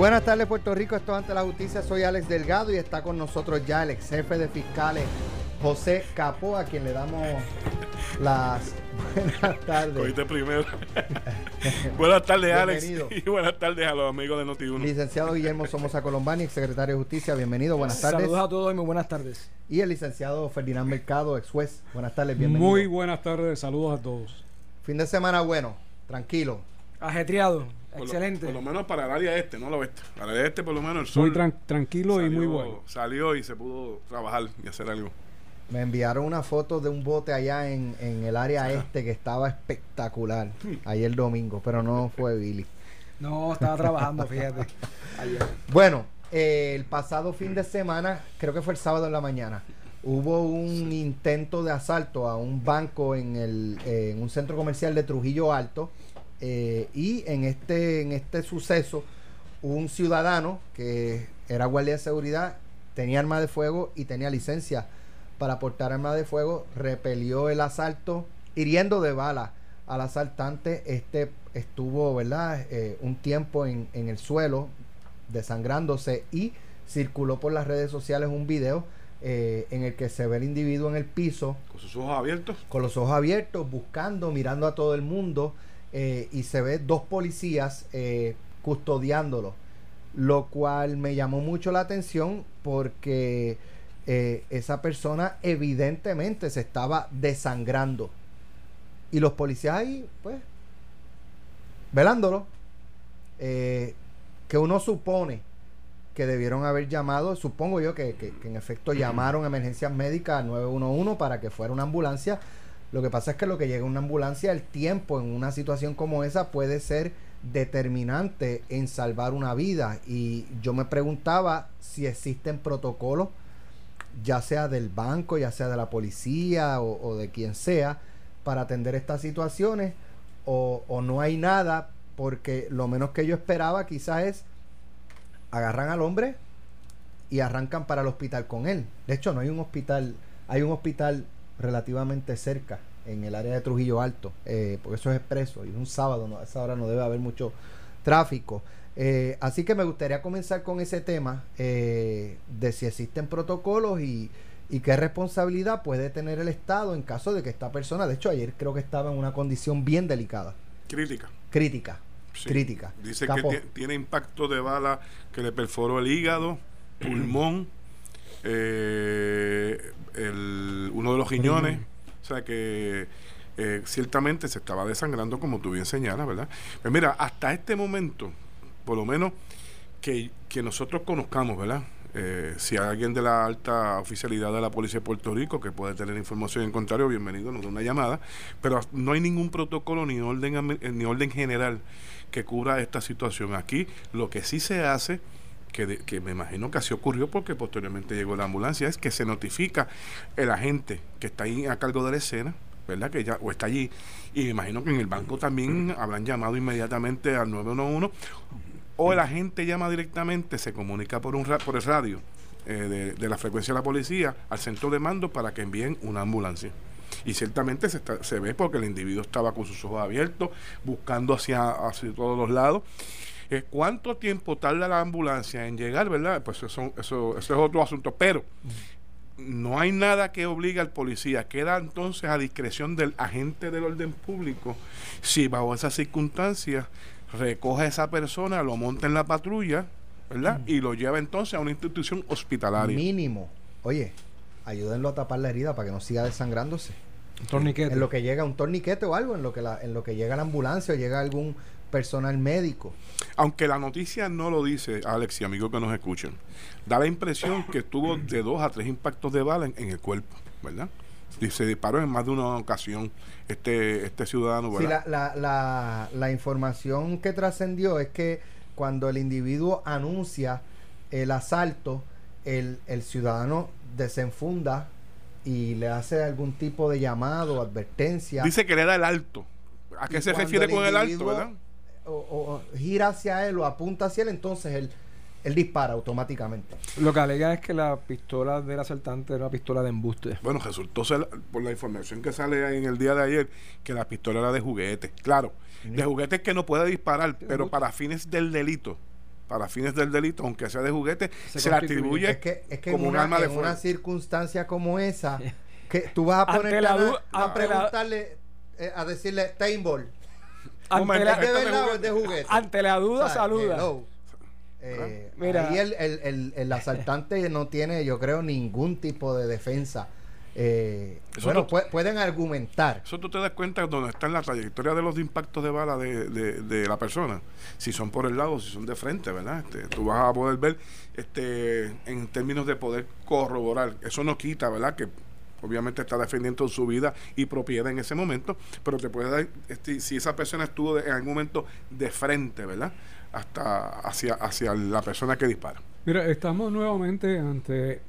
Buenas tardes Puerto Rico, esto es ante la justicia, soy Alex Delgado y está con nosotros ya el ex jefe de fiscales José Capó, a quien le damos las buenas tardes. Cogiste primero. buenas tardes, Alex. Bienvenido. Y buenas tardes a los amigos de Noti1. Licenciado Guillermo Somoza Colombani, ex secretario de Justicia, bienvenido, buenas tardes. Saludos a todos y muy buenas tardes. Y el licenciado Ferdinand Mercado, ex juez, buenas tardes, bienvenido. Muy buenas tardes, saludos a todos. Fin de semana bueno, tranquilo. Ajetreado, Por lo- excelente. Por lo, menos para el área este, no el oeste. Para el área este, por lo menos, el sol. Muy tran- tranquilo y muy bueno. Salió y se pudo trabajar y hacer algo. Me enviaron una foto de un bote allá en, en el área este que estaba espectacular ayer domingo, pero no fue Billy. No, estaba trabajando, fíjate. Ayer. Bueno, eh, el pasado fin de semana, creo que fue el sábado en la mañana, hubo un intento de asalto a un banco en, el, eh, en un centro comercial de Trujillo Alto eh, y en este, en este suceso un ciudadano que era guardia de seguridad, tenía arma de fuego y tenía licencia para portar arma de fuego, repelió el asalto hiriendo de bala al asaltante. Este estuvo, ¿verdad? Eh, un tiempo en, en el suelo desangrándose y circuló por las redes sociales un video eh, en el que se ve el individuo en el piso Con sus ojos abiertos. con los ojos abiertos, buscando, mirando a todo el mundo eh, y se ve dos policías eh, custodiándolo, lo cual me llamó mucho la atención porque eh, esa persona evidentemente se estaba desangrando y los policías ahí, pues, velándolo, que uno supone que debieron haber llamado, supongo yo que, que- que en efecto llamaron a emergencias médicas al 911 para que fuera una ambulancia. Lo que pasa es que lo que llega una ambulancia, el tiempo en una situación como esa puede ser determinante en salvar una vida. Y yo me preguntaba si existen protocolos, ya sea del banco, ya sea de la policía o, o de quien sea, para atender estas situaciones, o, o no hay nada, porque lo menos que yo esperaba quizás es agarran al hombre y arrancan para el hospital con él. De hecho, no hay un hospital, hay un hospital relativamente cerca en el área de Trujillo Alto, eh, porque eso es expreso y es un sábado, no, a esa hora no debe haber mucho tráfico. Eh, así que me gustaría comenzar con ese tema eh, de si existen protocolos y, y qué responsabilidad puede tener el Estado en caso de que esta persona, de hecho ayer creo que estaba en una condición bien delicada, Crítica. crítica, Sí. crítica. Dice que ti- tiene impacto de bala que le perforó el hígado, pulmón, eh, el- uno de los riñones. O sea que eh, ciertamente se estaba desangrando, como tú bien señalas, ¿verdad? Pues mira, hasta este momento, por lo menos que, que nosotros conozcamos, ¿verdad? Eh, si hay alguien de la alta oficialidad de la Policía de Puerto Rico que puede tener información en contrario, bienvenido, nos da una llamada, pero no hay ningún protocolo ni orden, eh, ni orden general que cubra esta situación. Aquí lo que sí se hace, que, de- que me imagino que así ocurrió porque posteriormente llegó la ambulancia, es que se notifica el agente que está ahí a cargo de la escena, ¿verdad? Que ya, o está allí, y me imagino que en el banco también habrán llamado inmediatamente al 911 o el agente llama directamente, se comunica por un ra- por el radio eh, de, de la frecuencia de la policía al centro de mando para que envíen una ambulancia. Y ciertamente se, está- se ve porque el individuo estaba con sus ojos abiertos, buscando hacia, hacia todos los lados. Eh, ¿Cuánto tiempo tarda la ambulancia en llegar, verdad? Pues eso, eso, eso es otro asunto. Pero no hay nada que obligue al policía. Queda entonces a discreción del agente del orden público si bajo esas circunstancias recoge a esa persona, lo monta en la patrulla, ¿verdad? Y lo lleva entonces a una institución hospitalaria. Mínimo. Oye, ayúdenlo a tapar la herida para que no siga desangrándose. Un torniquete. En lo que llega un torniquete o algo, en lo que la, en lo que llega la ambulancia o llega algún personal médico. Aunque la noticia no lo dice, Alex y amigos que nos escuchan, da la impresión que tuvo de dos a tres impactos de bala en, en el cuerpo, ¿verdad? Y se disparó en más de una ocasión este, este ciudadano, Sí, ¿verdad? la, la, la, la información que trascendió es que cuando el individuo anuncia el asalto, el, el ciudadano desenfunda y le hace algún tipo de llamado advertencia. Dice que le da el alto. ¿A qué Y se refiere el con el alto, verdad? O, o gira hacia él o apunta hacia él, entonces él, él dispara automáticamente. Lo que alega es que la pistola del asaltante era una pistola de embuste. Bueno, resultó ser, por la información que sale en el día de ayer, que la pistola era de juguete. Claro, de juguete que no puede disparar, pero para fines del delito para fines del delito, aunque sea de juguete, Se se, le constituye. atribuye Es que, es que como en, un una, arma de en una fuego. circunstancia como esa, que tú vas a poner la a, a preguntarle, eh, a decirle, Tainball, Ante la, ¿es de esto de verdad o juguete. es de juguete? ante la duda, O sea, saluda. hello. Eh, Mira. Ahí el, el, el, el asaltante no tiene, yo creo, ningún tipo de defensa. Eh, bueno, no- pue- pueden argumentar. Eso tú te das cuenta donde está en la trayectoria de los impactos de bala de, de- de la persona. Si son por el lado, si son de frente, ¿verdad? Este, tú vas a poder ver este, en términos de poder corroborar. Eso no quita, ¿verdad? Que obviamente está defendiendo su vida y propiedad en ese momento, pero te puede dar, este, si esa persona estuvo de- en algún momento de frente, ¿verdad? Hasta hacia, hacia la persona que dispara. Mira, estamos nuevamente ante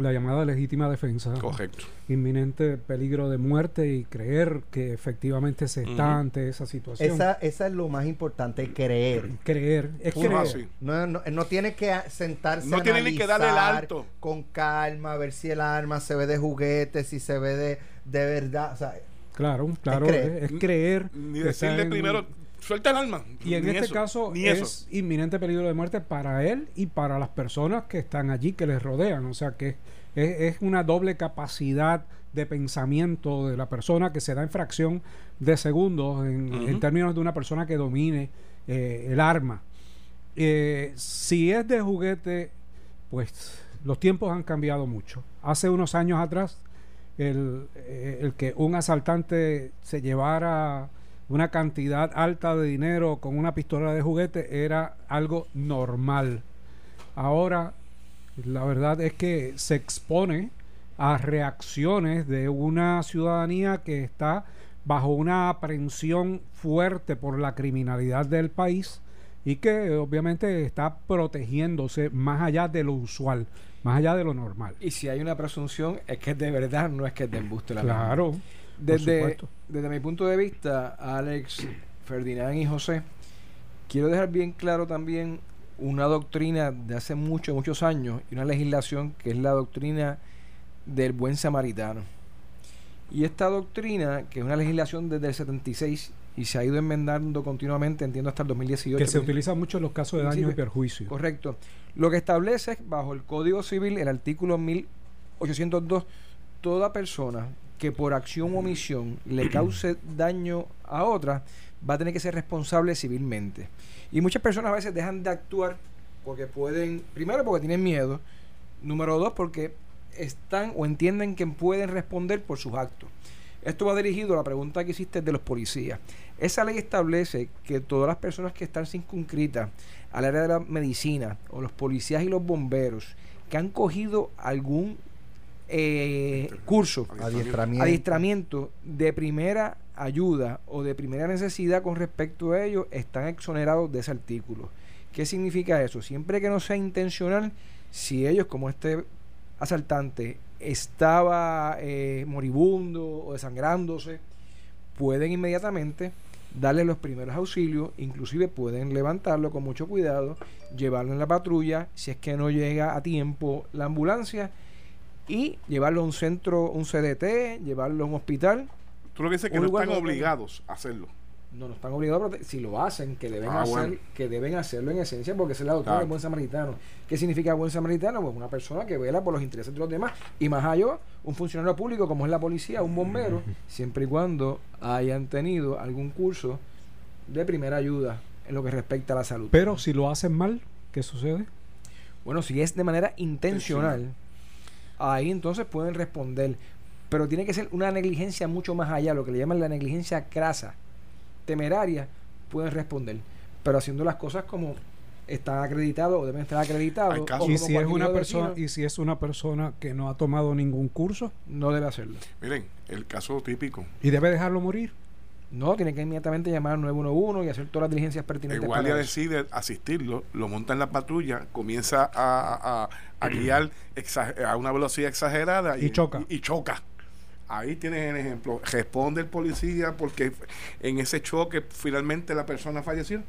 la llamada legítima defensa. Correcto. Inminente peligro de muerte y creer que efectivamente se está ante esa situación. Esa, esa es lo más importante, creer. Creer, es creer. No, no, no tiene que a- sentarse No a tiene ni que darle el analizar alto. con calma, ver si el arma se ve de juguete, si se ve de, de verdad. O sea, Claro, claro, creer. es, es creer. Ni decirle en- primero, suelta el alma. Y en Ni este eso, caso es eso. inminente peligro de muerte para él y para las personas que están allí, que les rodean. O sea que es, es una doble capacidad de pensamiento de la persona que se da en fracción de segundos en, términos de una persona que domine eh, el arma. Eh, si es de juguete, pues los tiempos han cambiado mucho. Hace unos años atrás, el, eh, el que un asaltante se llevara una cantidad alta de dinero con una pistola de juguete era algo normal. Ahora, la verdad es que se expone a reacciones de una ciudadanía que está bajo una aprensión fuerte por la criminalidad del país y que obviamente está protegiéndose más allá de lo usual, más allá de lo normal. Y si hay una presunción, es que de verdad, no es que es de embuste la. Claro, Desde, desde mi punto de vista, Alex, Ferdinand y José, quiero dejar bien claro también una doctrina de hace muchos, muchos años y una legislación que es la doctrina del buen samaritano. Y esta doctrina, que es una legislación desde el 76 y se ha ido enmendando continuamente, entiendo hasta el 2018. que se utiliza mucho en los casos de daño y perjuicio. Correcto. Lo que establece es, bajo el Código Civil, el artículo 1802, toda persona que por acción o omisión le cause daño a otra va a tener que ser responsable civilmente. Y muchas personas a veces dejan de actuar porque pueden, primero porque tienen miedo, número dos porque están o entienden que pueden responder por sus actos. Esto va dirigido a la pregunta que hiciste de los policías. Esa ley establece que todas las personas que están circunscritas al área de la medicina, o los policías y los bomberos, que han cogido algún eh, curso, adiestramiento. adiestramiento de primera ayuda o de primera necesidad con respecto a ello, están exonerados de ese artículo. ¿Qué significa eso? Siempre que no sea intencional, si ellos, como este asaltante, estaba eh, moribundo o desangrándose, pueden inmediatamente darle los primeros auxilios, inclusive pueden levantarlo con mucho cuidado, llevarlo en la patrulla, si es que no llega a tiempo la ambulancia, y llevarlo a un centro, un CDT, llevarlo a un hospital. Tú lo que dices es que no están obligados a hacerlo. No, no están obligados, pero si lo hacen, que deben Ah, hacer, bueno. que deben hacerlo en esencia, porque esa es la doctrina Claro. del buen samaritano. ¿Qué significa buen samaritano? Pues una persona que vela por los intereses de los demás, y más allá, un funcionario público como es la policía, un bombero, siempre y cuando hayan tenido algún curso de primera ayuda en lo que respecta a la salud. Pero si lo hacen mal, ¿qué sucede? Bueno, si es de manera intencional, ahí entonces pueden responder. Pero tiene que ser una negligencia mucho más allá, lo que le llaman la negligencia crasa, temeraria, pueden responder. Pero haciendo las cosas como están acreditados o deben estar acreditados. Y si es una persona y si es una persona que no ha tomado ningún curso no debe hacerlo. Miren, el caso típico. y debe dejarlo morir. No, tiene que inmediatamente llamar al 911 y hacer todas las diligencias El pertinentes. guardia para eso. decide asistirlo, lo monta en la patrulla, comienza a, a- a guiar exa- a una velocidad exagerada Y choca. Y, choca. Ahí tienes el ejemplo. Responde el policía porque en ese choque finalmente la persona falleció.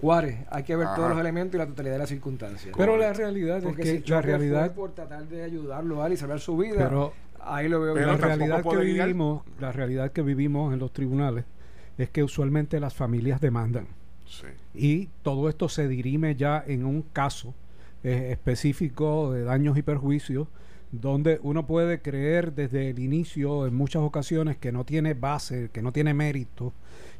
Juárez, hay que ver Ajá. todos los elementos y la totalidad de las circunstancias. Pero la realidad es que si la realidad fue por tratar de ayudarlo a él y salvar su vida, pero ahí lo veo Pero la realidad que vivimos, la realidad que vivimos en los tribunales es que usualmente las familias demandan. Sí. Y todo esto se dirime ya en un caso eh, específico de daños y perjuicios, donde uno puede creer desde el inicio, en muchas ocasiones, que no tiene base, que no tiene mérito,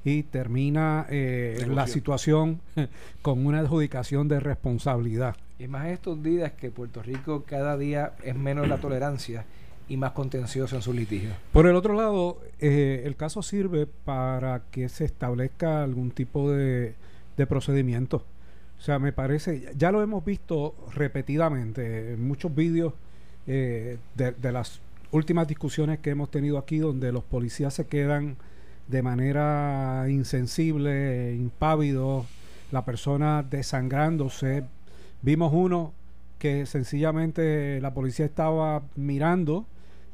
y termina eh, la situación con una adjudicación de responsabilidad. Y más estos días que Puerto Rico cada día es menos la tolerancia y más contencioso en sus litigios. Por el otro lado, eh, el caso sirve para que se establezca algún tipo de, de procedimiento. O sea, me parece, ya lo hemos visto repetidamente en muchos vídeos eh, de, de las últimas discusiones que hemos tenido aquí, donde los policías se quedan de manera insensible, impávidos, la persona desangrándose. Vimos uno que sencillamente la policía estaba mirando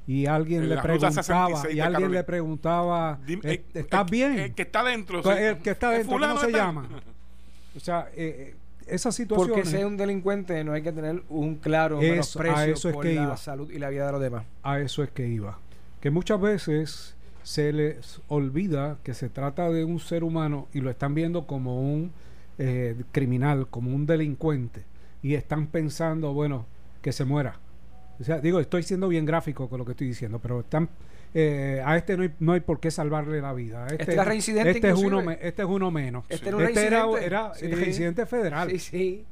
y alguien En le preguntaba 66 y alguien Carolina. le preguntaba Dime, "¿Eh, eh, ¿estás el- bien? El que está dentro. Pues, el que está Eh, dentro, ¿cómo se está- llama? o sea eh, eh, esa situación Porque sea un delincuente no hay que tener un claro Eso- menosprecio a eso es por que la iba. salud y la vida de los demás. a eso es que iba. Que muchas veces se les olvida que se trata de un ser humano y lo están viendo como un eh, criminal, como un delincuente. Y están pensando, bueno, que se muera. O sea, digo, estoy siendo bien gráfico con lo que estoy diciendo, pero están... eh, a este no hay, no hay por qué salvarle la vida. A Este, era reincidente este es, uno, me- este es uno menos. Este Sí. era un Este era, reincidente. era Sí. reincidente federal. Sí, sí.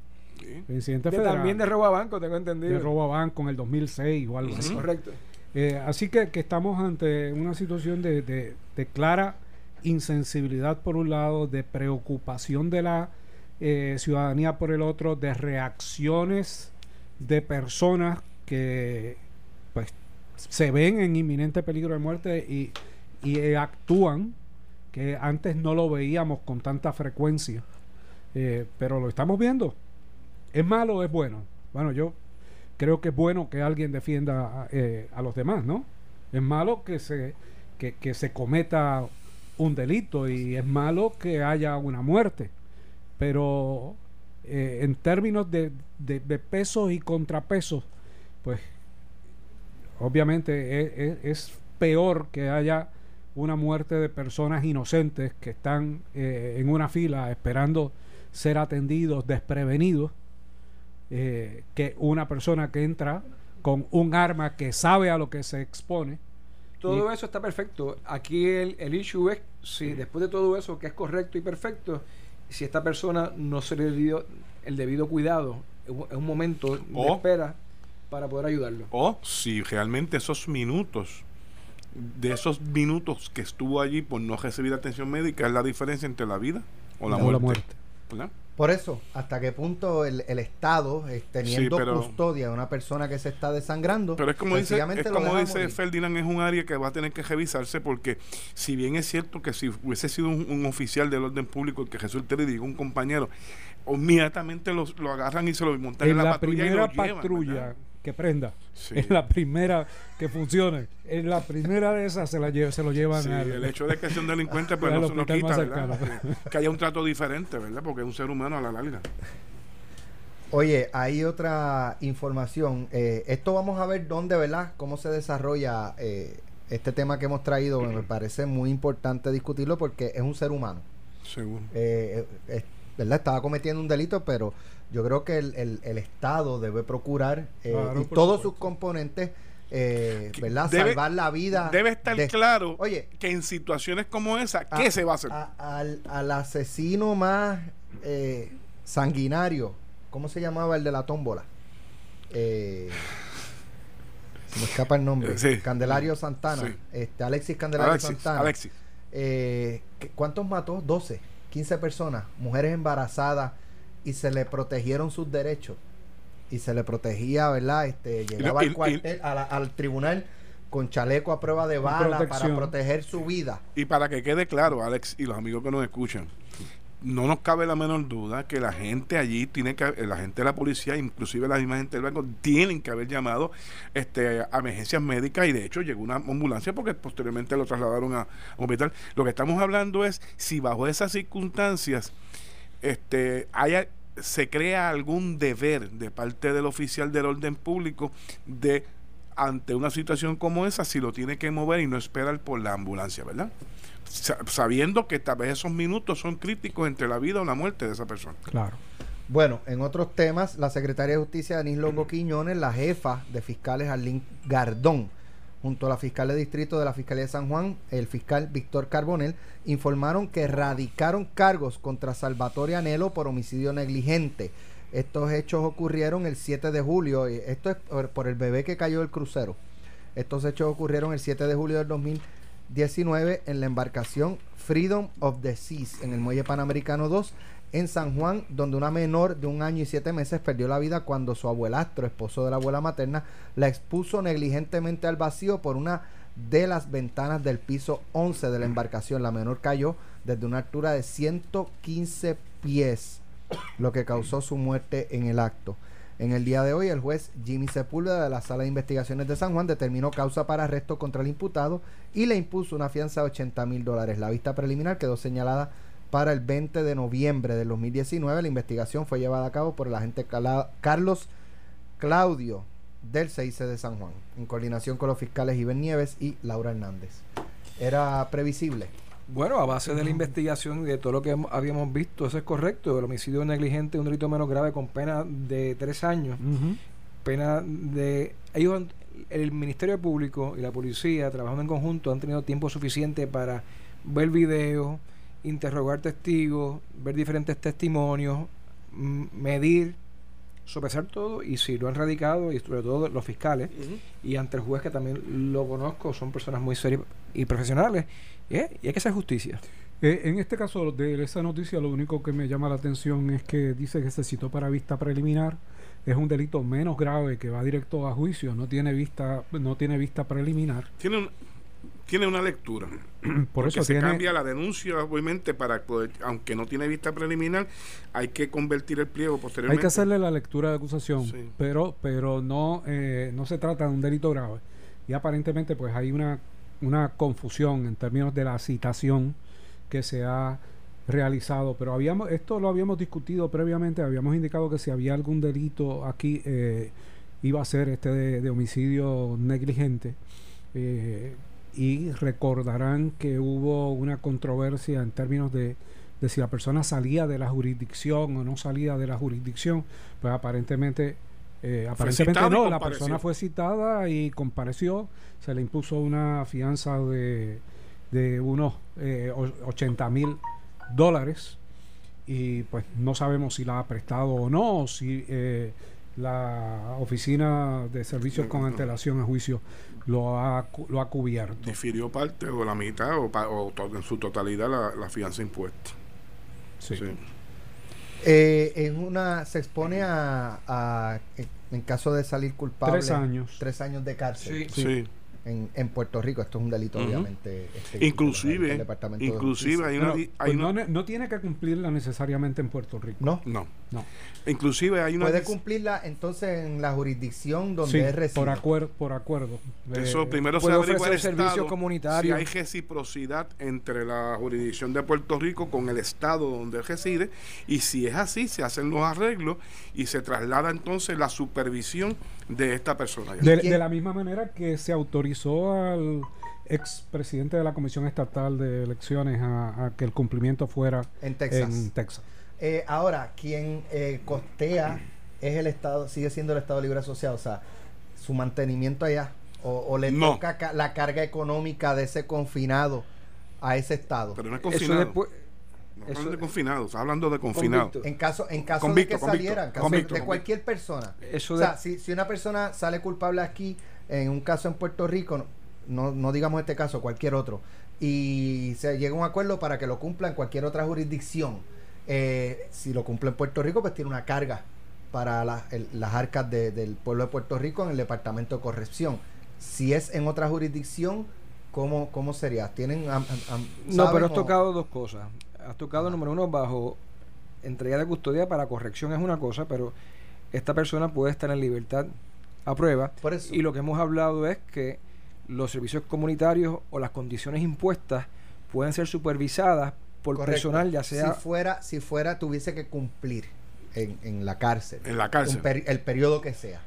Reincidente De- federal. también de robo a banco, tengo entendido. de robo a banco en el 2006 o algo así. Correcto. Eh, así que, que estamos ante una situación de, de- de clara insensibilidad por un lado, de preocupación de la eh, ciudadanía por el otro, de reacciones de personas que pues se ven en inminente peligro de muerte y, y, eh, actúan que antes no lo veíamos con tanta frecuencia, Eh, pero lo estamos viendo. ¿Es malo o es bueno? Bueno, yo creo que es bueno que alguien defienda eh, a los demás, ¿no? Es malo que se, que, que se cometa un delito y es malo que haya una muerte. Pero eh, en términos de, de- de pesos y contrapesos, pues obviamente es, es- es peor que haya una muerte de personas inocentes que están eh, en una fila esperando ser atendidos desprevenidos eh, que una persona que entra con un arma que sabe a lo que se expone. Todo eso está perfecto. Aquí el, el issue es si después de todo eso, que es correcto y perfecto, si esta persona no se le dio el debido cuidado en un- en un momento de O- espera para poder ayudarlo. O si realmente esos minutos, de esos minutos que estuvo allí por no recibir atención médica, es la diferencia entre la vida o la muerte. la muerte. ¿verdad? Por eso, hasta qué punto el, el Estado, teniendo pero- custodia de una persona que se está desangrando, Pero es como dice, es como dice. Ferdinand, es un área que va a tener que revisarse porque si bien es cierto que si hubiese sido un, un oficial del orden público el que resulte le diga un compañero, inmediatamente lo, lo agarran y se lo montan en, En la, la patrulla y primera lo llevan, patrulla ¿verdad? Que prenda, Sí. en la primera que funcione, en la primera de esas se, la lle- se lo llevan Sí, al- el hecho de que sea un delincuente pues no se lo quita, más ¿verdad? Que haya un trato diferente, ¿verdad? Porque es un ser humano a la larga. Oye, hay otra información. Eh, esto vamos a ver dónde, ¿verdad? Cómo se desarrolla eh, este tema que hemos traído. Me parece muy importante discutirlo porque es un ser humano. Seguro. Eh, eh, es- ¿Verdad? Estaba cometiendo un delito, pero yo creo que el, el- el Estado debe procurar eh, Claro, y todos supuesto. sus componentes, eh, ¿verdad? Debe- Salvar la vida. Debe estar de- claro Oye, que en situaciones como esa, ¿qué a- se va a hacer? a- al, al asesino más eh, sanguinario, ¿cómo se llamaba el de la tómbola? Eh, se me escapa el nombre. Sí. Candelario Santana. Sí. Este, Alexis Candelario Alexis, Santana. Alexis. Eh, ¿qué- ¿Cuántos mató? 12, 15 personas, mujeres embarazadas, y se le protegieron sus derechos. Y se le protegía, ¿verdad? Este, llegaba y- al, y- cuartel, a la- al tribunal con chaleco a prueba de bala para proteger su vida. Y para que quede claro, Alex y los amigos que nos escuchan, no nos cabe la menor duda que la gente allí tiene que, la gente de la policía, inclusive la misma gente del banco, tienen que haber llamado este, a emergencias médicas y de hecho llegó una ambulancia porque posteriormente lo trasladaron a, un hospital. Lo que estamos hablando es si bajo esas circunstancias este, haya, se crea algún deber de parte del oficial del orden público de ante una situación como esa, si lo tiene que mover y no esperar por la ambulancia, ¿verdad? Sabiendo que tal vez esos minutos son críticos entre la vida o la muerte de esa persona. Claro. Bueno, en otros temas, la secretaria de Justicia Denise Longo Quiñones, la jefa de fiscales Arlín Gardón, junto a la fiscal de distrito de la Fiscalía de San Juan, el fiscal Víctor Carbonel, informaron que radicaron cargos contra Salvatore Anelo por homicidio negligente. Estos hechos ocurrieron el 7 de julio. y Esto es por, el bebé que cayó del crucero. Estos hechos ocurrieron el 7 de julio del 2019 en la embarcación Freedom of the Seas en el muelle panamericano 2 en San Juan, donde una menor de un año y siete meses perdió la vida cuando su abuelastro, esposo de la abuela materna, la expuso negligentemente al vacío por una de las ventanas del piso 11 de la embarcación. La menor cayó desde una altura de 115 pies, lo que causó su muerte en el acto. En el día de hoy, el juez Jimmy Sepúlveda de la Sala de Investigaciones de San Juan determinó causa para arresto contra el imputado y le impuso una fianza de 80 mil dólares. La vista preliminar quedó señalada para el 20 de noviembre del 2019. La investigación fue llevada a cabo por el agente Carlos Claudio del CIC de San Juan, en coordinación con los fiscales Iben Nieves y Laura Hernández. Era previsible. Bueno, a base de la investigación y de todo lo que habíamos visto, eso es correcto. El homicidio negligente es un delito menos grave con pena de tres años. Pena de. Ellos, el Ministerio Público y la policía, trabajando en conjunto, han tenido tiempo suficiente para ver videos, interrogar testigos, ver diferentes testimonios, medir, sopesar todo y si lo han radicado y sobre todo los fiscales y ante el juez que también lo conozco, son personas muy serias y profesionales eh, y hay que hacer justicia. Eh, en este caso de esa noticia, lo único que me llama la atención es que dice que se citó para vista preliminar. Es un delito menos grave que va directo a juicio, no tiene vista, no tiene vista preliminar. Tiene, un- tiene una lectura. Por eso se tiene, cambia la denuncia, obviamente, para poder, aunque no tiene vista preliminar, hay que convertir el pliego hay posteriormente. que hacerle la lectura de acusación, Sí. pero, pero no, eh, no se trata de un delito grave. Y aparentemente, pues hay una, una confusión en términos de la citación que se ha realizado. Pero habíamos, esto lo habíamos discutido previamente, habíamos indicado que si había algún delito aquí, eh, iba a ser este de, homicidio negligente. Eh, y recordarán que hubo una controversia en términos de, de si la persona salía de la jurisdicción o no salía de la jurisdicción. Pues aparentemente, eh, aparentemente no, la persona fue citada y compareció, se le impuso una fianza de, de unos eh, o- 80 mil dólares y pues no sabemos si la ha prestado o no, o si eh, la oficina de servicios con antelación a juicio lo ha, lo ha cubierto. Difirió parte o la mitad o, o en su totalidad la, la fianza impuesta. Sí. Sí. Eh, en una se expone a, a- en, caso de salir culpable Tres años. tres años de cárcel Sí. Sí. En, en Puerto Rico. Esto es un delito, obviamente. este, Inclusive, el Departamento de inclusive Justicia. hay una, hay pues una- no, no tiene que cumplirla necesariamente en Puerto Rico. no no. No. Inclusive hay una puede cumplirla entonces en la jurisdicción donde Sí, es reside. por, acuer- por acuerdo. Eso Eh, primero se puede averigua el Estado comunitarios. si hay reciprocidad entre la jurisdicción de Puerto Rico con el Estado donde reside y si es así se hacen los arreglos y se traslada entonces la supervisión de esta persona. de, de la misma manera que se autorizó al expresidente de la Comisión Estatal de Elecciones a, a que el cumplimiento fuera en Texas. en Texas. Eh, ahora, quien eh, costea es el Estado, sigue siendo el Estado Libre Asociado, o sea, su mantenimiento allá, o, o le No. toca ca- la carga económica de ese confinado a ese Estado. Pero no es Eso confinado. después. no hablando eso- de confinado, está hablando de confinado. Convicto. En caso, en caso Convicto, de que convicto, saliera, en caso convicto, de convicto. cualquier persona. Eso o de- sea, si, si una persona sale culpable aquí, en un caso en Puerto Rico, no, no, digamos este caso, cualquier otro, y se llega a un acuerdo para que lo cumpla en cualquier otra jurisdicción, eh, si lo cumple en Puerto Rico, pues tiene una carga para la- el- las arcas de- del pueblo de Puerto Rico en el Departamento de Corrección. Si es en otra jurisdicción, ¿cómo, cómo sería? ¿Tienen, am- No, pero has o- tocado dos cosas. Has tocado, número uno, bajo entrega de custodia para corrección es una cosa, pero esta persona puede estar en libertad a prueba. Por eso. Y lo que hemos hablado es que los servicios comunitarios o las condiciones impuestas pueden ser supervisadas por Correcto. personal, ya sea Si fuera, si fuera, tuviese que cumplir en, en la cárcel. En la cárcel. el periodo que sea.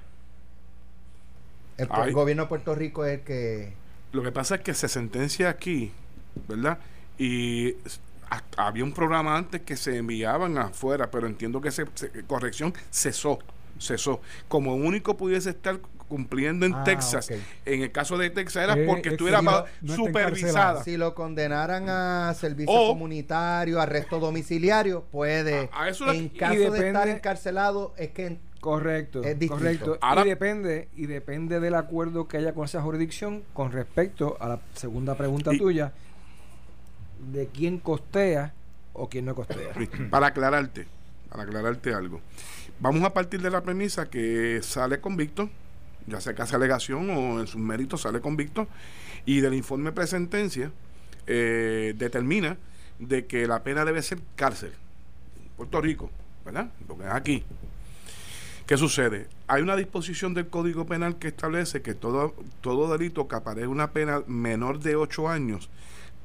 El gobierno de Puerto Rico es el que. Lo que pasa es que se sentencia aquí, ¿verdad? y había un programa antes que se enviaban afuera, pero entiendo que esa corrección cesó, cesó. Como único pudiese estar cumpliendo en ah, Texas, en el caso de Texas era porque estuviera supervisada. Si lo condenaran a servicio comunitario, arresto domiciliario, puede. en caso de estar encarcelado, es que Correcto, correcto. y depende y depende del acuerdo que haya con esa jurisdicción con respecto a la segunda pregunta tuya de quién costea o quién no costea. Para aclararte, para aclararte algo. Vamos a partir de la premisa que sale convicto, ya sea que hace alegación o en sus méritos sale convicto, y del informe presentencia eh, determina de que la pena debe ser cárcel. Puerto Rico, ¿verdad? Porque es aquí. ¿Qué sucede? Hay una disposición del Código Penal que establece que todo, todo delito que aparezca una pena menor de 8 años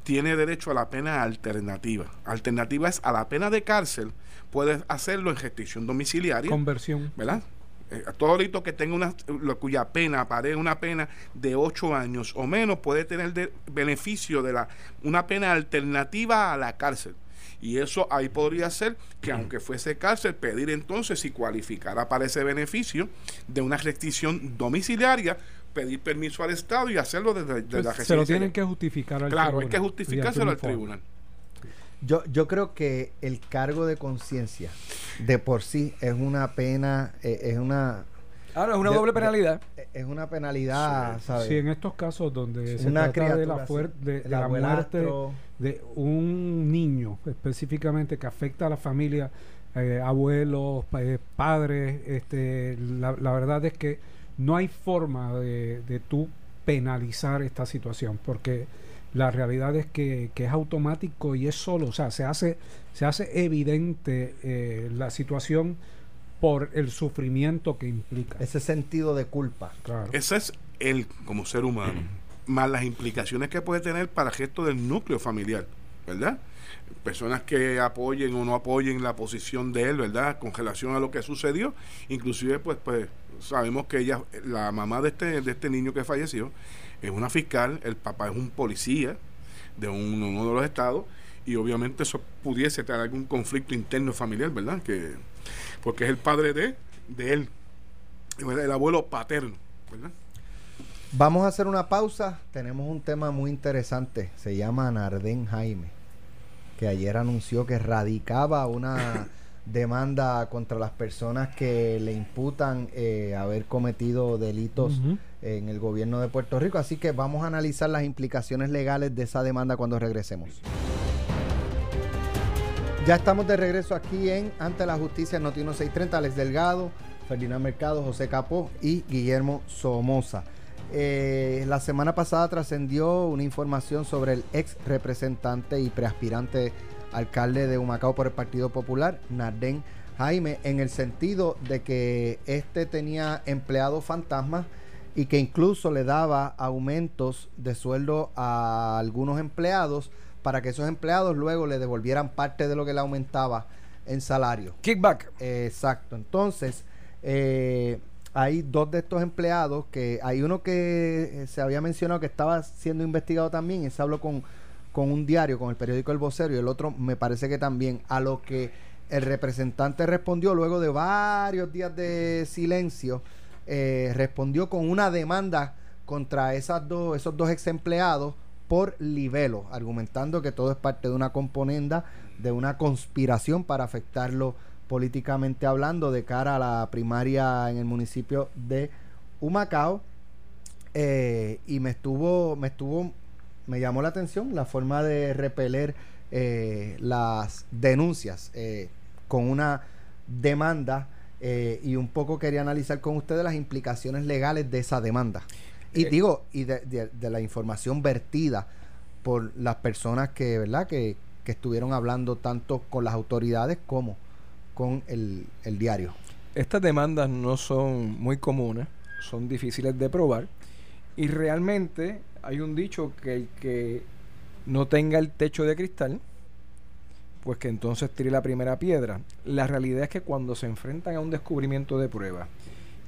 tiene derecho a la pena alternativa. Alternativa es a la pena de cárcel, puedes hacerlo en restricción domiciliaria. Conversión. ¿Verdad? Eh, todo delito que tenga una, cuya pena aparezca una pena de 8 años o menos puede tener de, beneficio de la una pena alternativa a la cárcel. Y eso ahí podría ser que aunque fuese cárcel, pedir entonces si cualificara para ese beneficio de una restricción domiciliaria, pedir permiso al Estado y hacerlo desde, la residencia. Se lo tienen que justificar al claro, tribunal. Claro, hay que justificárselo al tribunal. Yo, yo creo que el cargo de conciencia de por sí es una pena, eh, es una Ahora es una doble penalidad. es una penalidad, sí. ¿sabes? Sí, en estos casos donde se trata de la, de, la muerte de un niño específicamente que afecta a la familia, eh, abuelos, eh, padres, este, la, verdad es que no hay forma de, de tú penalizar esta situación porque la realidad es que, que, es automático y es solo, o sea, se hace, se hace evidente eh, la situación por el sufrimiento que implica. Ese sentido de culpa. Claro. Ese es él como ser humano, más las implicaciones que puede tener para el gesto del núcleo familiar, ¿verdad? Personas que apoyen o no apoyen la posición de él, ¿verdad? Con relación a lo que sucedió. Inclusive, pues, pues sabemos que ella, la mamá de este, de este niño que falleció, es una fiscal, el papá es un policía de uno de los estados, y obviamente eso pudiese tener algún conflicto interno familiar, ¿verdad? Que porque es el padre de, de él, el abuelo paterno. Vamos a hacer una pausa. Tenemos un tema muy interesante. Se llama Nardén Jaime, que ayer anunció que radicaba una demanda contra las personas que le imputan eh, haber cometido delitos en el gobierno de Puerto Rico. Así que vamos a analizar las implicaciones legales de esa demanda cuando regresemos. Ya estamos de regreso aquí en Ante la Justicia Notino 630, Alex Delgado, Ferdinand Mercado, José Capó y Guillermo Somoza. Eh, la semana pasada trascendió una información sobre el ex representante y preaspirante alcalde de Humacao por el Partido Popular, Nardén Jaime, en el sentido de que este tenía empleados fantasmas y que incluso le daba aumentos de sueldo a algunos empleados para que esos empleados luego le devolvieran parte de lo que le aumentaba en salario. Kickback. exacto. Entonces, eh, hay dos de estos empleados que hay uno que eh, se había mencionado que estaba siendo investigado también, y se habló con, con un diario, con el periódico El Vocero, y el otro me parece que también, a lo que el representante respondió luego de varios días de silencio, eh, respondió con una demanda contra esas dos, esos dos ex empleados por libelo, argumentando que todo es parte de una componenda, de una conspiración para afectarlo políticamente hablando de cara a la primaria en el municipio de Humacao. Eh, y me estuvo, me estuvo, me llamó la atención la forma de repeler eh, las denuncias eh, con una demanda y un poco quería analizar con ustedes las implicaciones legales de esa demanda. Y eh, digo, y de, la información vertida por las personas que, ¿verdad? Que, estuvieron hablando tanto con las autoridades como con el, el diario. Estas demandas no son muy comunes, son difíciles de probar y realmente hay un dicho que el que no tenga el techo de cristal, pues que entonces tire la primera piedra. La realidad es que cuando se enfrentan a un descubrimiento de prueba,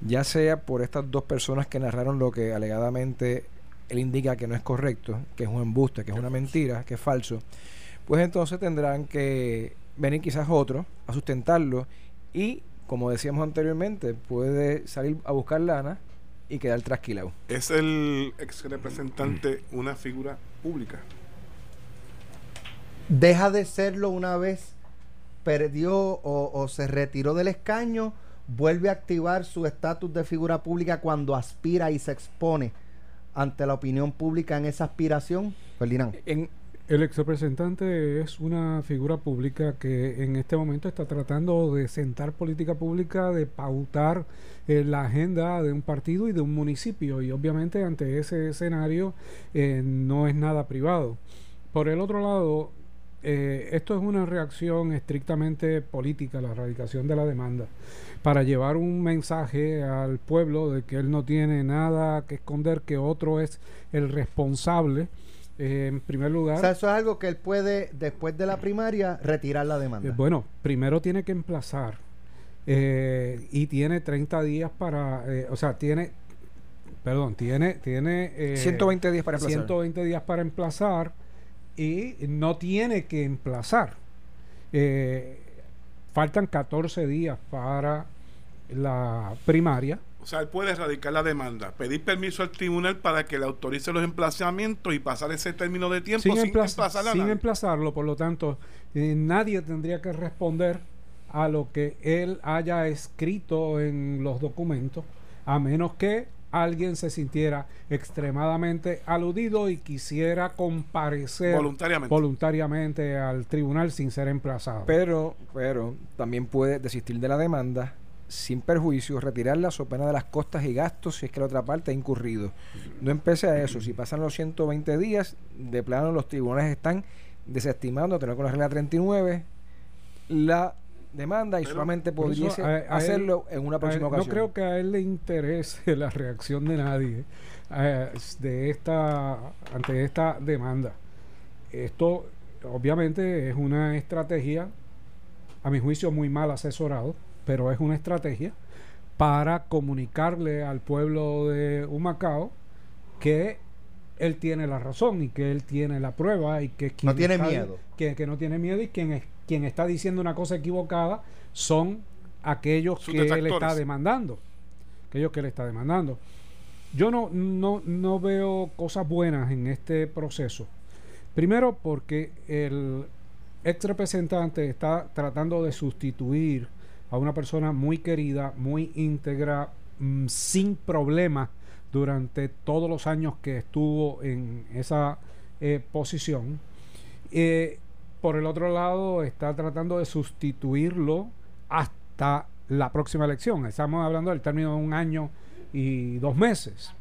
ya sea por estas dos personas que narraron lo que alegadamente él indica que no es correcto, que es un embuste, que es una mentira, que es falso, pues entonces tendrán que venir quizás otros a sustentarlo y, como decíamos anteriormente, puede salir a buscar lana y quedar trasquilado. ¿Es el ex representante una figura pública? Deja de serlo una vez perdió o, o se retiró del escaño, vuelve a activar su estatus de figura pública cuando aspira y se expone ante la opinión pública en esa aspiración, Ferdinand. En, El ex representante es una figura pública que en este momento está tratando de sentar política pública, de pautar eh, la agenda de un partido y de un municipio. Y obviamente ante ese escenario eh, no es nada privado. Por el otro lado, eh, esto es una reacción estrictamente política, la erradicación de la demanda, para llevar un mensaje al pueblo de que él no tiene nada que esconder, que otro es el responsable. Eh, en primer lugar, O sea, eso es algo que él puede, después de la primaria, retirar la demanda. eh, bueno, primero tiene que emplazar eh, y tiene 30 días para, eh, o sea, tiene, perdón, tiene, tiene eh, 120 días para emplazar. 120 días para emplazar y no tiene que emplazar. Eh, faltan 14 días para la primaria. O sea, él puede erradicar la demanda, pedir permiso al tribunal para que le autorice los emplazamientos y pasar ese término de tiempo sin, sin, emplaza- emplazar a sin nadie. emplazarlo, por lo tanto, eh, nadie tendría que responder a lo que él haya escrito en los documentos, a menos que alguien se sintiera extremadamente aludido y quisiera comparecer Voluntariamente. voluntariamente al tribunal sin ser emplazado. Pero, pero también puede desistir de la demanda sin perjuicio, retirarla so pena de las costas y gastos si es que la otra parte ha incurrido. No empecé a eso. Si pasan los 120 días, de plano los tribunales están desestimando, tener con la regla 39, la demanda y Pero- solamente Por eso, pudiese a- a él- hacerlo en una próxima él- no ocasión. creo que a él le interese la reacción de nadie eh, de esta ante esta demanda. Esto obviamente es una estrategia, a mi juicio muy mal asesorado, pero es una estrategia para comunicarle al pueblo de Humacao que él tiene la razón y que él tiene la prueba y que quien No tiene está- miedo. que, que no tiene miedo y quien es, quien está diciendo una cosa equivocada son aquellos Sus que él está demandando aquellos que él está demandando. Yo no, no, no veo cosas buenas en este proceso. Primero porque el ex representante está tratando de sustituir a una persona muy querida, muy íntegra, mm, sin problemas durante todos los años que estuvo en esa eh, posición. Eh, por el otro lado, está tratando de sustituirlo hasta la próxima elección. Estamos hablando del término de un año y dos meses.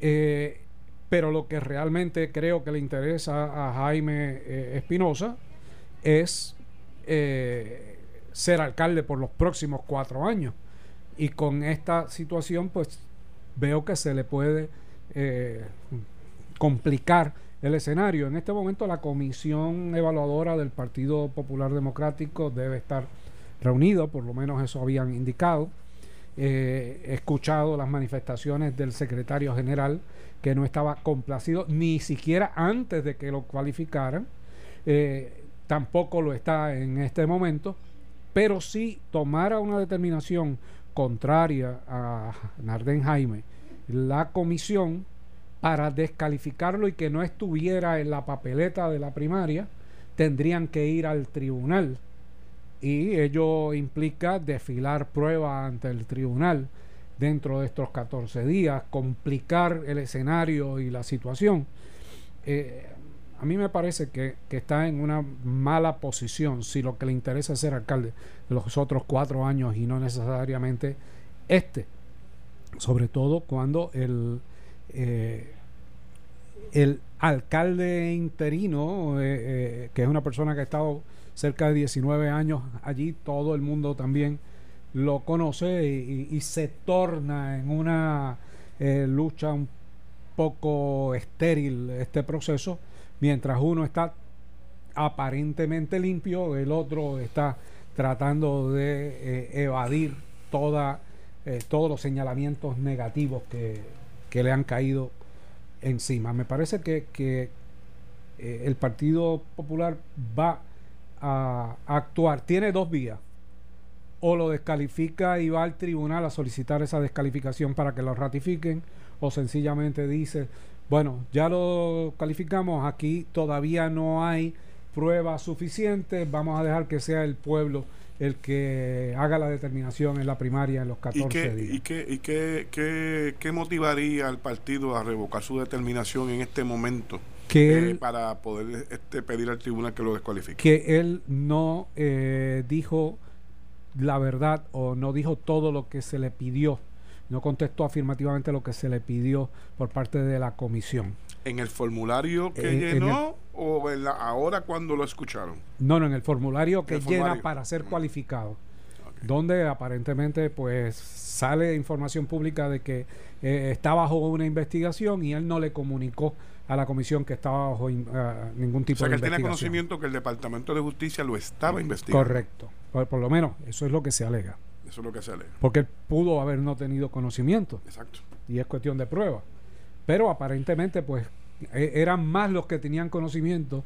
Eh, pero lo que realmente creo que le interesa a Jaime Espinosa es ser alcalde por los próximos cuatro años. Y con esta situación, pues veo que se le puede eh, complicar el escenario. En este momento la comisión evaluadora del Partido Popular Democrático debe estar reunida, por lo menos eso habían indicado. Eh, he escuchado las manifestaciones del secretario general que no estaba complacido ni siquiera antes de que lo cualificaran. Eh, tampoco lo está en este momento, pero si tomara una determinación contraria a Narden Jaime, la comisión para descalificarlo y que no estuviera en la papeleta de la primaria, tendrían que ir al tribunal. Y ello implica desfilar pruebas ante el tribunal dentro de estos 14 días, complicar el escenario y la situación. Eh, a mí me parece que, está en una mala posición si lo que le interesa es ser alcalde de los otros cuatro años y no necesariamente este. Sobre todo cuando el, eh, el alcalde interino, eh, eh, que es una persona que ha estado cerca de 19 años allí, todo el mundo también lo conoce y, y- se torna en una lucha un poco estéril este proceso, mientras uno está aparentemente limpio, el otro está tratando de eh, evadir toda, eh, todos los señalamientos negativos que, que le han caído encima. Me parece que, que eh, el Partido Popular va a, actuar. Tiene dos vías. O lo descalifica y va al tribunal a solicitar esa descalificación para que lo ratifiquen, o sencillamente dice, bueno, ya lo calificamos, aquí todavía no hay pruebas suficientes, vamos a dejar que sea el pueblo el que haga la determinación en la primaria en los 14 ¿Y, qué, días. y, qué, y qué, qué- qué motivaría al partido a revocar su determinación en este momento que eh, él, para poder este, pedir al tribunal que lo descualifique? que él no eh, dijo la verdad o no dijo todo lo que se le pidió, no contestó afirmativamente lo que se le pidió por parte de la comisión. ¿En el formulario que en llenó o en la- ahora cuando lo escucharon? No, no, en el formulario que El llena formulario. para ser Mm. cualificado. Donde aparentemente pues sale información pública de que eh, está bajo una investigación y él no le comunicó a la comisión que estaba bajo in- ah, ningún O tipo sea que él tiene conocimiento que el Departamento de Justicia lo estaba investigando. Correcto. Por, por lo menos eso es lo que se alega. Eso es lo que se lee. Porque él pudo haber no tenido conocimiento Exacto. y es cuestión de prueba. Pero aparentemente pues e- eran más los que tenían conocimiento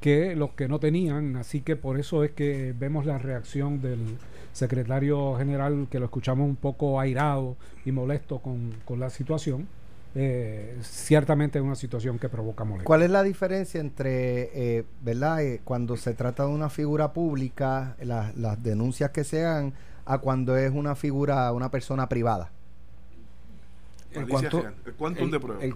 que los que no tenían, así que por eso es que vemos la reacción del secretario general, que lo escuchamos un poco airado y molesto con, con la situación. Eh, ciertamente es una situación que provoca molestia. ¿Cuál es la diferencia entre, eh, verdad, eh, cuando se trata de una figura pública, la- las denuncias que se hagan, a cuando es una figura, una persona privada? Alicia cuanto- Real, el quantum el- de prueba. el-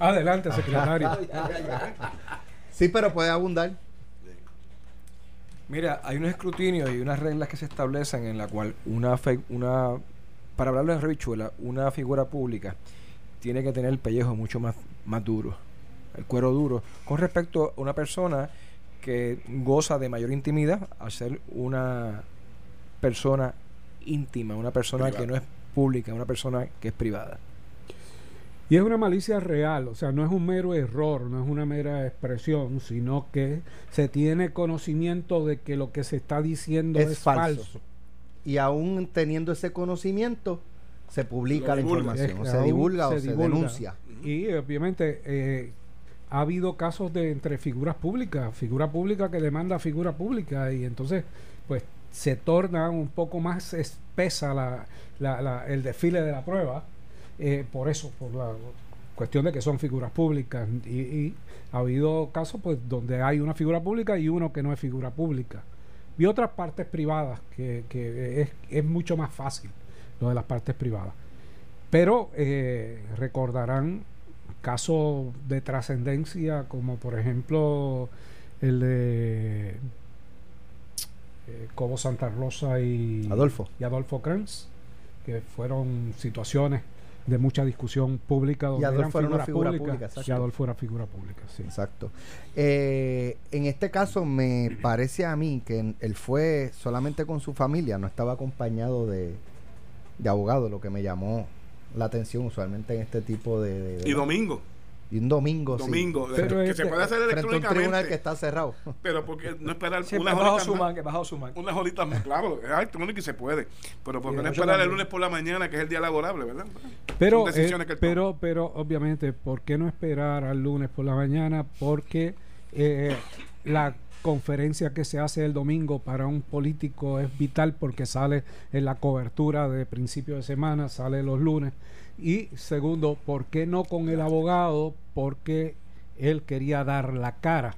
Adelante, secretario. Sí, pero puede abundar. Mira, hay un escrutinio y unas reglas que se establecen en la cual una, fe- una para hablarlo en revichuela, una figura pública tiene que tener el pellejo mucho más, más duro, el cuero duro, con respecto a una persona que goza de mayor intimidad al ser una persona íntima, una persona Privada. que no es pública, una persona que es privada. Y es una malicia real, o sea, no es un mero error, no es una mera expresión, sino que se tiene conocimiento de que lo que se está diciendo es, Es falso. falso. Y aún teniendo ese conocimiento, se publica la información, o se divulga aún o se se divulga. denuncia. Y obviamente eh, ha habido casos de entre figuras públicas, figura pública que demanda figura pública y entonces pues se torna un poco más espesa la, la- la- el desfile de la prueba eh, por eso, por la cuestión de que son figuras públicas y, y ha habido casos pues donde hay una figura pública y uno que no es figura pública y otras partes privadas que, que es, es mucho más fácil lo de las partes privadas pero eh, recordarán casos de trascendencia como por ejemplo el de eh, Cobo Santa Rosa y Adolfo. y Adolfo Kranz, que fueron situaciones de mucha discusión pública donde Adolfo eran era una figuras figura públicas, pública, y exacto. Adolfo era figura pública, sí. Exacto. Eh, en este caso me parece a mí que él fue solamente con su familia, no estaba acompañado de, de abogado, lo que me llamó la atención usualmente en este tipo de... de- de- Y domingo. Y un domingo, sí. Domingo. Pero que este- se puede hacer a un tribunal electrónicamente. que está cerrado. Pero porque no esperar Sí, unas bajo horitas su más. man, bajo su man. Unas horitas más, claro, es electrónico y se puede. Pero porque Sí, no esperar el lunes por la mañana, que es el día laborable, ¿verdad? Pero, eh, pero, pero obviamente, ¿por qué no esperar al lunes por la mañana? Porque eh, la conferencia que se hace el domingo para un político es vital porque sale en la cobertura de principio de semana, sale los lunes. Y segundo, ¿por qué no con el abogado? Porque él quería dar la cara.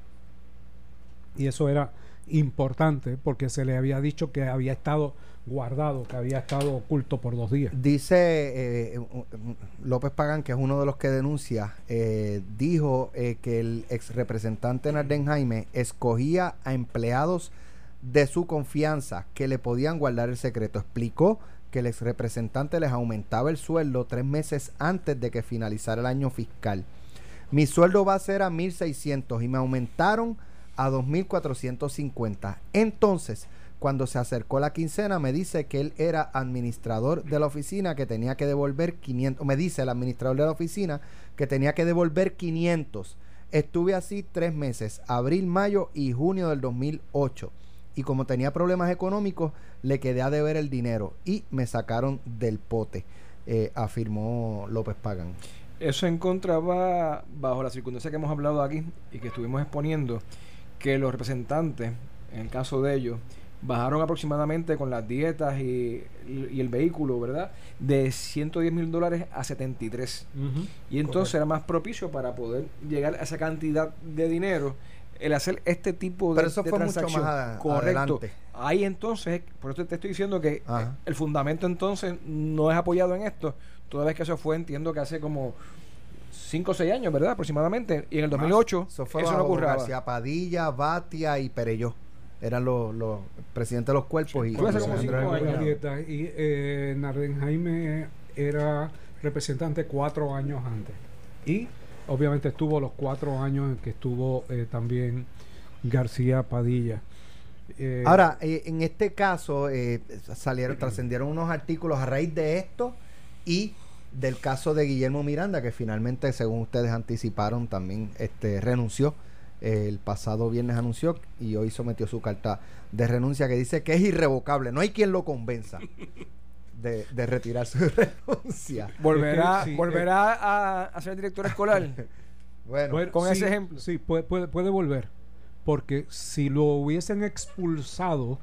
Y eso era importante porque se le había dicho que había estado guardado, que había estado oculto por dos días. Dice eh, López Pagán, que es uno de los que denuncia, eh, dijo eh, que el ex representante Narden Jaime escogía a empleados de su confianza que le podían guardar el secreto. Explicó que el ex representante les aumentaba el sueldo tres meses antes de que finalizara el año fiscal. Mi sueldo va a ser a 1.600 y me aumentaron a 2.450. Entonces, cuando se acercó la quincena, me dice que él era administrador de la oficina, que tenía que devolver 500. Me dice el administrador de la oficina que tenía que devolver 500. Estuve así tres meses, abril, mayo y junio del 2008. Y como tenía problemas económicos, le quedé a deber el dinero y me sacaron del pote, eh, afirmó López Pagan. Eso encontraba, bajo la circunstancia que hemos hablado aquí y que estuvimos exponiendo, que los representantes, en el caso de ellos, bajaron aproximadamente con las dietas y, y el vehículo, ¿verdad? De 110 mil dólares a 73. Y entonces era más propicio para poder llegar a esa cantidad de dinero el hacer este tipo de, Pero eso de fue mucho transacción. más a- Correcto. adelante. Ahí entonces, por eso te estoy diciendo que Ajá. eh, el fundamento entonces no es apoyado en esto, toda vez que eso fue, entiendo que hace como 5 o 6 años, ¿verdad? Aproximadamente. Y en el 2008 Eso fue eso no ocurrió. García Padilla, Batia y Pereyó. Eran los, los presidentes de los cuerpos. y hace como Alejandro cinco años. Y eh, Narden Jaime era representante cuatro años antes. Y obviamente estuvo los cuatro años en que estuvo eh, también García Padilla. Eh, Ahora, eh, en este caso, eh, salieron, trascendieron unos artículos a raíz de esto y del caso de Guillermo Miranda, que finalmente, según ustedes anticiparon, también este, renunció. El pasado viernes anunció y hoy sometió su carta de renuncia que dice que es irrevocable. No hay quien lo convenza de, de retirar su renuncia. Volverá, sí, volverá a, a ser director escolar. Bueno, Bueno, con sí, ese ejemplo. Sí, puede, puede, puede volver. Porque si lo hubiesen expulsado,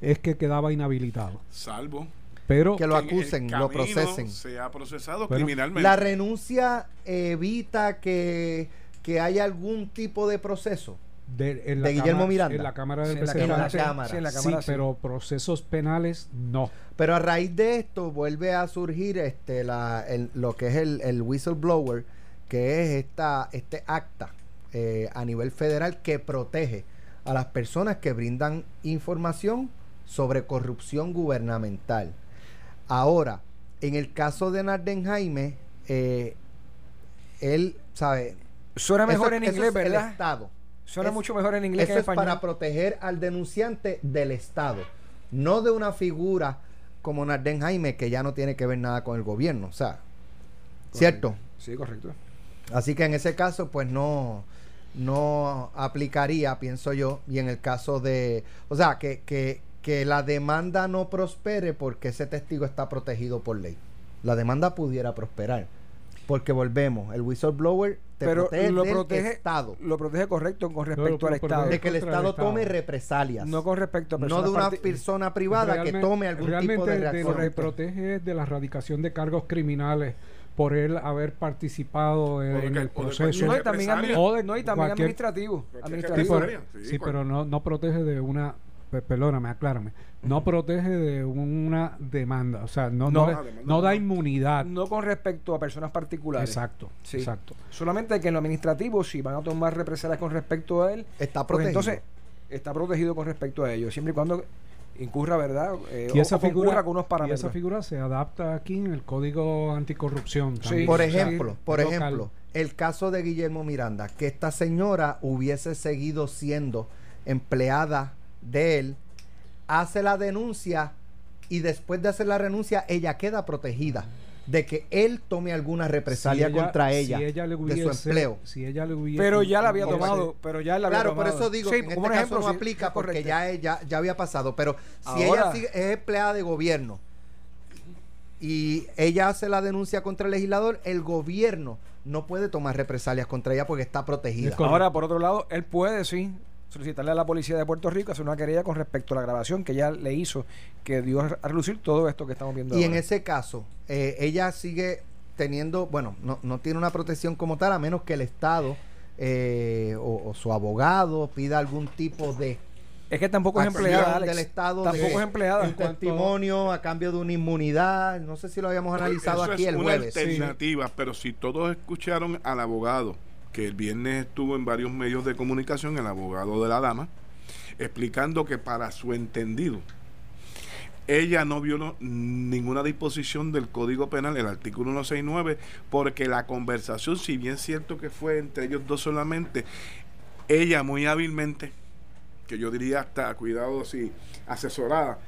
es que quedaba inhabilitado. Salvo Pero que lo que acusen, lo procesen. Sea procesado Bueno, criminalmente. La renuncia evita que, que haya algún tipo de proceso. De, en de Guillermo cámara, Miranda. En la Cámara Sí, del en la Representantes. Cámara. Cámara. Sí, en la cámara, sí. pero procesos penales no. Pero a raíz de esto vuelve a surgir este la, el- lo que es el, el whistleblower, que es esta, este acta eh, a nivel federal que protege a las personas que brindan información sobre corrupción gubernamental. Ahora, en el caso de Narden Jaime, eh, él, ¿sabe? Suena mejor Eso- en eso inglés, es el ¿verdad? Estado. Suena Es- mucho mejor en inglés Eso que en es para proteger al denunciante del Estado, no de una figura como Narden Jaime que ya no tiene que ver nada con el gobierno, o sea, ¿cierto? Sí, correcto. Así que en ese caso, pues no, no aplicaría, pienso yo, y en el caso de, o sea, que, que, que la demanda no prospere porque ese testigo está protegido por ley. La demanda pudiera prosperar, porque volvemos, el whistleblower te Pero protege lo del protege, Estado, lo protege correcto con respecto al. Estado. de que el Estado tome represalias. No con respecto a no personas de una persona privada que tome algún tipo realmente de de reacción. lo que protege es de la erradicación de cargos criminales por él haber participado en, el proceso. No, y también, no, administrativo. Sí, pero no, no protege de una. Pe- Perdóname, aclárame. No protege de una demanda. O sea, no, No. no, demanda no no. da inmunidad. No con respecto a personas particulares. Exacto, Sí. exacto. Solamente que en lo administrativo, si van a tomar represalias con respecto a él, Está pues protegido. entonces está protegido con respecto a ellos, siempre y cuando incurra, ¿verdad? Eh, Y esa, o figura, con unos y parámetros. esa figura se adapta aquí en el Código Anticorrupción. Sí. también. Por ejemplo, por local. ejemplo, el caso de Guillermo Miranda, que esta señora hubiese seguido siendo empleada de él, hace la denuncia y después de hacer la renuncia ella queda protegida de que él tome alguna represalia Si ella- contra ella, si ella le de su empleo. Si ella le hubiese, Pero ya la había tomado, pero ya la había Claro, por eso digo Sí, en este un caso no sí, aplica porque ya, ya, ya había pasado. Pero si Ahora- ella sigue- es empleada de gobierno y ella hace la denuncia contra el legislador, el gobierno no puede tomar represalias contra ella porque está protegida. Ahora, por otro lado, él puede, sí, solicitarle a la policía de Puerto Rico hacer una querella con respecto a la grabación que ya le hizo, que dio a relucir todo esto que estamos viendo Y en ese caso, eh, ella sigue teniendo, bueno, no, no tiene una protección como tal, a menos que el Estado eh, o, o su abogado pida algún tipo de Es que tampoco es empleada, Alex. del Estado Tampoco de- es empleada. un testimonio a cambio de una inmunidad. No sé si lo habíamos analizado Eso aquí es el una jueves. alternativa, pero si todos escucharon al abogado, que el viernes estuvo en varios medios de comunicación, el abogado de la dama, explicando que para su entendido, ella no violó ninguna disposición del Código Penal, el artículo 169, porque la conversación, si bien cierto que fue entre ellos dos solamente, ella muy hábilmente, que yo diría hasta, cuidado si asesorada,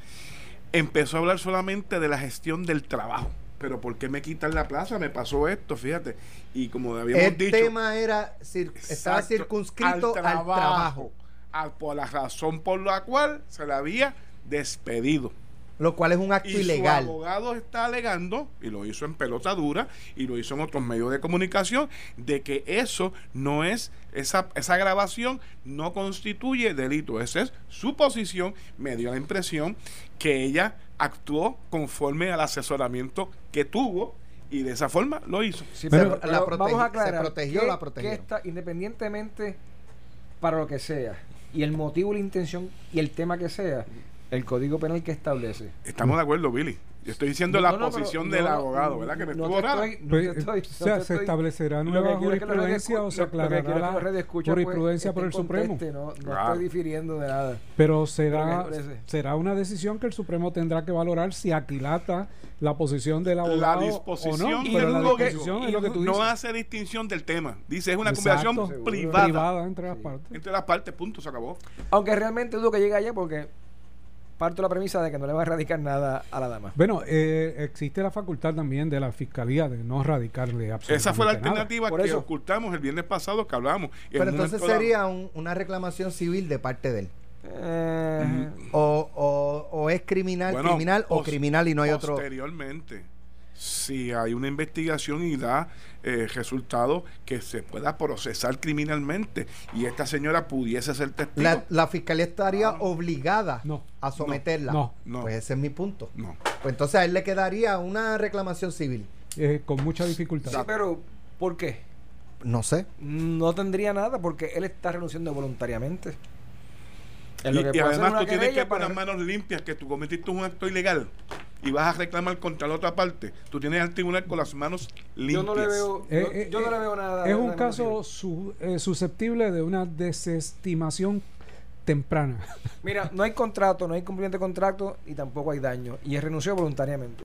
empezó a hablar solamente de la gestión del trabajo. Pero ¿por qué me quitan la plaza? Me pasó esto, fíjate. Y como habíamos El dicho, tema era cir- estaba circunscrito al trabajo. al- por la razón por la cual se la había despedido. Lo cual es un acto y ilegal. su abogado está alegando, y lo hizo en pelota dura, y lo hizo en otros medios de comunicación, de que eso no es, esa, esa grabación no constituye delito. Esa es su posición. Me dio la impresión que ella actuó conforme al asesoramiento que tuvo y de esa forma lo hizo. Sí, Pero pero, la protegi- vamos a se aclarar protegió que- la protegió. que independientemente para lo que sea y el motivo, la intención y el tema que sea, el código penal que establece. Estamos de acuerdo, Billy. Yo estoy diciendo la No, no, posición no, del no, abogado, ¿verdad? Que me no estuvo te rara. estoy- no te estoy- o no sea, se establecerá nueva jurisprudencia o se aclarará la pues, jurisprudencia por el Supremo. conteste, No, no Claro. estoy difiriendo de nada. Pero será, será una decisión que el Supremo tendrá que valorar si aquilata la posición del La abogado disposición o no. y Pero la lo que- disposición es lo que tú no dices. hace distinción del tema. Dice, es una Exacto. conversación privada, privada entre las Sí. partes. entre las partes, punto, se acabó. Aunque realmente dudo que llegue allá porque parto la premisa de que no le va a erradicar nada a la dama. Bueno, eh, existe la facultad también de la fiscalía de no radicarle absolutamente Esa fue la nada. alternativa Por que eso. ocultamos el viernes pasado que hablamos. En Pero entonces sería un- una reclamación civil de parte de él. Eh, O, o, o es criminal, Bueno, criminal o criminal y no hay otro. Posteriormente, si hay una investigación y da eh, resultado que se pueda procesar criminalmente y esta señora pudiese ser testigo. La, la fiscalía estaría obligada No. a someterla. No. No. Pues ese es mi punto. No. Pues entonces a él le quedaría una reclamación civil. Eh, con mucha dificultad. sí, pero ¿por qué? No sé. No tendría nada porque él está renunciando voluntariamente. Y, y además tú tienes que poner para- manos limpias que tú cometiste un acto ilegal y vas a reclamar contra la otra parte. Tú tienes al tribunal con las manos limpias. Yo no le veo, Eh, yo, eh, yo no eh, le veo nada. Es un nada caso su- eh, susceptible de una desestimación temprana. Mira, no hay contrato, no hay cumplimiento de contrato y tampoco hay daño. Y él renunció voluntariamente.